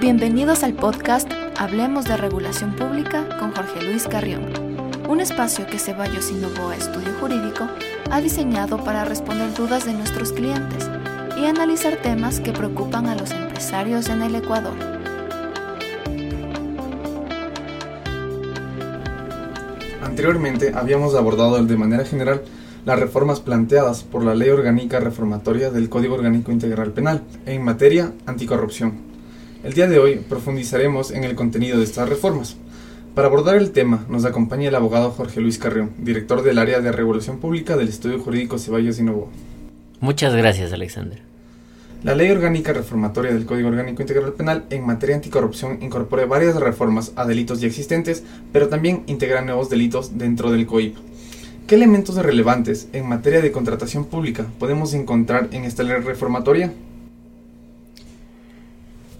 Bienvenidos al podcast Hablemos de Regulación Pública con Jorge Luis Carrión, un espacio que Ceballos Innovoa Estudio Jurídico ha diseñado para responder dudas de nuestros clientes y analizar temas que preocupan a los empresarios en el Ecuador. Anteriormente habíamos abordado de manera general las reformas planteadas por la Ley Orgánica Reformatoria del Código Orgánico Integral Penal en materia anticorrupción. El día de hoy profundizaremos en el contenido de estas reformas. Para abordar el tema nos acompaña el abogado Jorge Luis Carrión, director del área de regulación pública del Estudio Jurídico Ceballos y Novo. Muchas gracias, Alexander. La Ley Orgánica Reformatoria del Código Orgánico Integral Penal en materia anticorrupción incorpora varias reformas a delitos ya existentes, pero también integra nuevos delitos dentro del COIP. ¿Qué elementos relevantes en materia de contratación pública podemos encontrar en esta ley reformatoria?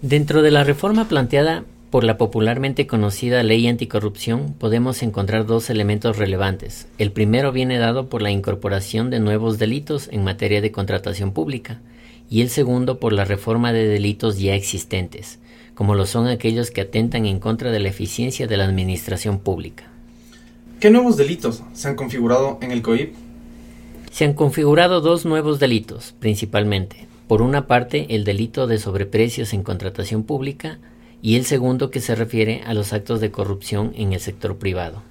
Dentro de la reforma planteada por la popularmente conocida Ley Anticorrupción podemos encontrar dos elementos relevantes. El primero viene dado por la incorporación de nuevos delitos en materia de contratación pública y el segundo por la reforma de delitos ya existentes, como lo son aquellos que atentan en contra de la eficiencia de la administración pública. ¿Qué nuevos delitos se han configurado en el COIP? Se han configurado dos nuevos delitos, principalmente. Por una parte, el delito de sobreprecios en contratación pública y el segundo que se refiere a los actos de corrupción en el sector privado.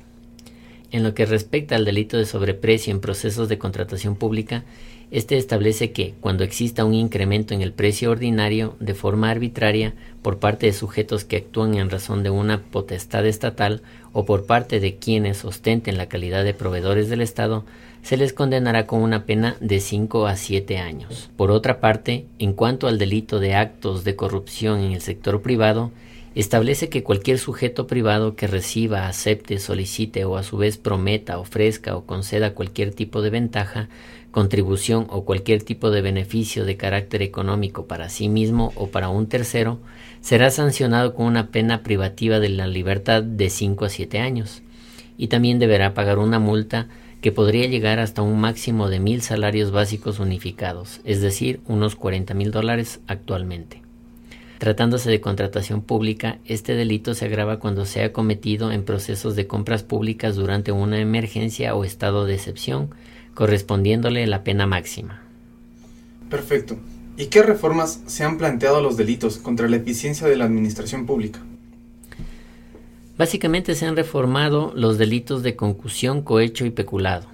En lo que respecta al delito de sobreprecio en procesos de contratación pública, este establece que, cuando exista un incremento en el precio ordinario de forma arbitraria por parte de sujetos que actúan en razón de una potestad estatal o por parte de quienes ostenten la calidad de proveedores del Estado, se les condenará con una pena de 5 a 7 años. Por otra parte, en cuanto al delito de actos de corrupción en el sector privado, establece que cualquier sujeto privado que reciba, acepte, solicite o a su vez prometa, ofrezca o conceda cualquier tipo de ventaja, contribución o cualquier tipo de beneficio de carácter económico para sí mismo o para un tercero, será sancionado con una pena privativa de la libertad de 5 a 7 años y también deberá pagar una multa que podría llegar hasta un máximo de mil salarios básicos unificados, es decir, unos 40 mil dólares actualmente. Tratándose de contratación pública, este delito se agrava cuando sea cometido en procesos de compras públicas durante una emergencia o estado de excepción, correspondiéndole la pena máxima. Perfecto. ¿Y qué reformas se han planteado a los delitos contra la eficiencia de la administración pública? Básicamente se han reformado los delitos de concusión, cohecho y peculado.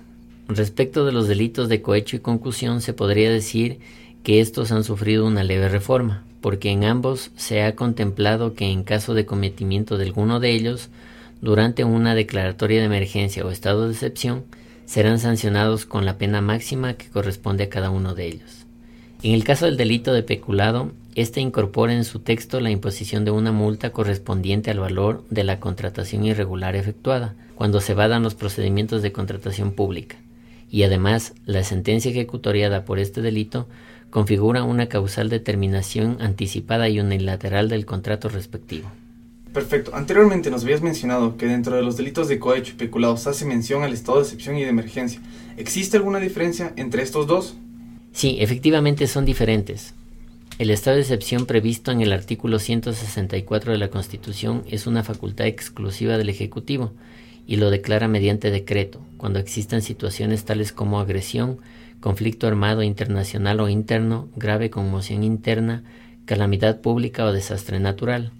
Respecto de los delitos de cohecho y concusión se podría decir que estos han sufrido una leve reforma, porque en ambos se ha contemplado que en caso de cometimiento de alguno de ellos, durante una declaratoria de emergencia o estado de excepción, serán sancionados con la pena máxima que corresponde a cada uno de ellos. En el caso del delito de peculado, éste incorpora en su texto la imposición de una multa correspondiente al valor de la contratación irregular efectuada, cuando se vadan los procedimientos de contratación pública, y además la sentencia ejecutoriada por este delito configura una causal determinación anticipada y unilateral del contrato respectivo. Perfecto. Anteriormente nos habías mencionado que dentro de los delitos de cohecho y peculado se hace mención al estado de excepción y de emergencia. ¿Existe alguna diferencia entre estos dos? Sí, efectivamente son diferentes. El estado de excepción previsto en el artículo 164 de la Constitución es una facultad exclusiva del Ejecutivo y lo declara mediante decreto, cuando existan situaciones tales como agresión, conflicto armado internacional o interno, grave conmoción interna, calamidad pública o desastre natural.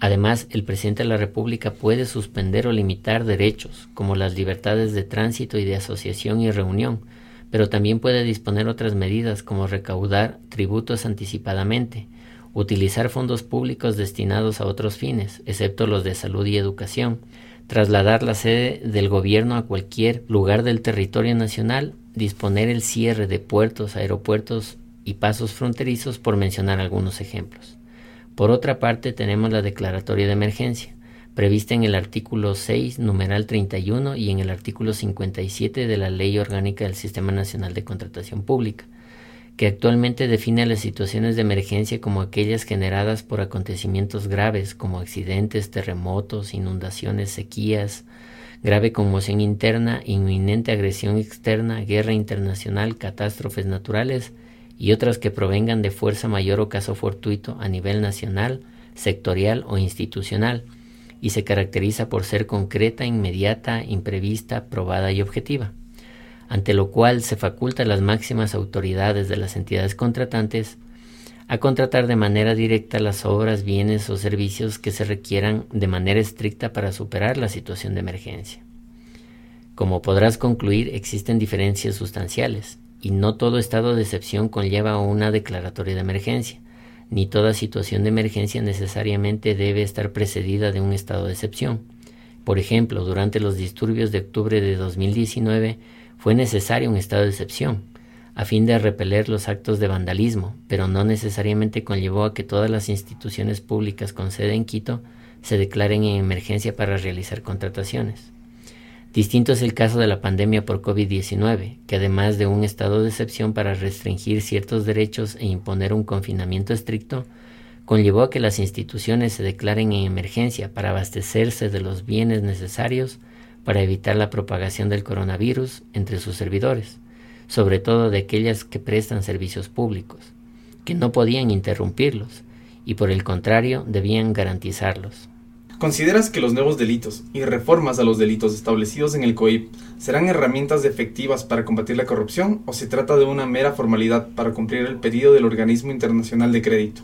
Además, el presidente de la República puede suspender o limitar derechos, como las libertades de tránsito y de asociación y reunión, pero también puede disponer otras medidas como recaudar tributos anticipadamente, utilizar fondos públicos destinados a otros fines, excepto los de salud y educación, trasladar la sede del gobierno a cualquier lugar del territorio nacional, disponer el cierre de puertos, aeropuertos y pasos fronterizos, por mencionar algunos ejemplos. Por otra parte, tenemos la declaratoria de emergencia, prevista en el artículo 6, numeral 31 y en el artículo 57 de la Ley Orgánica del Sistema Nacional de Contratación Pública, que actualmente define las situaciones de emergencia como aquellas generadas por acontecimientos graves como accidentes, terremotos, inundaciones, sequías, grave conmoción interna, inminente agresión externa, guerra internacional, catástrofes naturales y otras que provengan de fuerza mayor o caso fortuito a nivel nacional, sectorial o institucional, y se caracteriza por ser concreta, inmediata, imprevista, probada y objetiva, ante lo cual se faculta a las máximas autoridades de las entidades contratantes a contratar de manera directa las obras, bienes o servicios que se requieran de manera estricta para superar la situación de emergencia. Como podrás concluir, existen diferencias sustanciales, y no todo estado de excepción conlleva una declaratoria de emergencia, ni toda situación de emergencia necesariamente debe estar precedida de un estado de excepción. Por ejemplo, durante los disturbios de octubre de 2019 fue necesario un estado de excepción, a fin de repeler los actos de vandalismo, pero no necesariamente conllevó a que todas las instituciones públicas con sede en Quito se declaren en emergencia para realizar contrataciones. Distinto es el caso de la pandemia por COVID-19, que además de un estado de excepción para restringir ciertos derechos e imponer un confinamiento estricto, conllevó a que las instituciones se declaren en emergencia para abastecerse de los bienes necesarios para evitar la propagación del coronavirus entre sus servidores, sobre todo de aquellas que prestan servicios públicos, que no podían interrumpirlos y por el contrario debían garantizarlos. ¿Consideras que los nuevos delitos y reformas a los delitos establecidos en el COIP serán herramientas efectivas para combatir la corrupción o se trata de una mera formalidad para cumplir el pedido del Organismo Internacional de Crédito?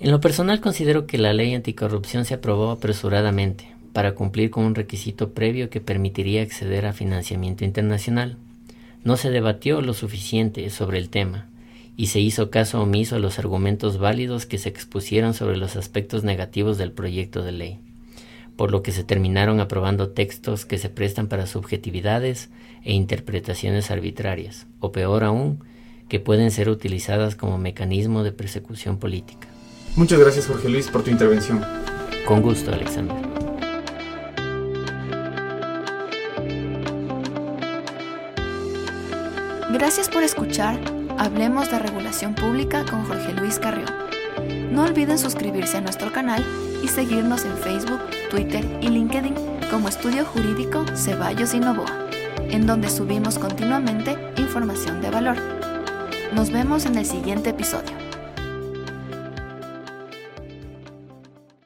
En lo personal considero que la ley anticorrupción se aprobó apresuradamente para cumplir con un requisito previo que permitiría acceder a financiamiento internacional. No se debatió lo suficiente sobre el tema y se hizo caso omiso a los argumentos válidos que se expusieron sobre los aspectos negativos del proyecto de ley, por lo que se terminaron aprobando textos que se prestan para subjetividades e interpretaciones arbitrarias, o peor aún, que pueden ser utilizadas como mecanismo de persecución política. Muchas gracias Jorge Luis por tu intervención. Con gusto, Alexander. Gracias por escuchar Hablemos de Regulación Pública con Jorge Luis Carrión. No olviden suscribirse a nuestro canal y seguirnos en Facebook, Twitter y LinkedIn como Estudio Jurídico Ceballos y Novoa, en donde subimos continuamente información de valor. Nos vemos en el siguiente episodio.